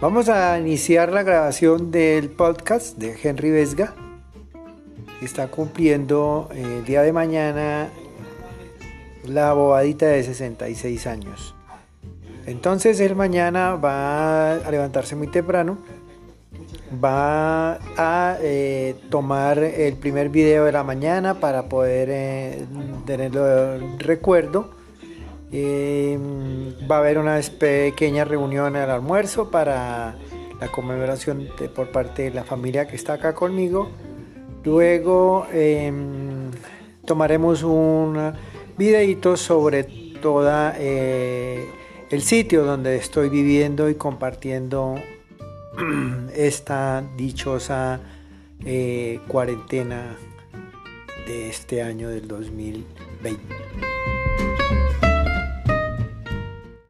Vamos a iniciar la grabación del podcast de Henry Vesga. Está cumpliendo el día de mañana la bobadita de 66 años. Entonces él mañana va a levantarse muy temprano, va a eh, tomar el primer video de la mañana para poder eh, tenerlo en recuerdo. Eh, va a haber una pequeña reunión al almuerzo para la conmemoración por parte de la familia que está acá conmigo. Luego em, tomaremos un videito sobre toda el sitio donde estoy viviendo y compartiendo esta dichosa eh, cuarentena de este año del 2020.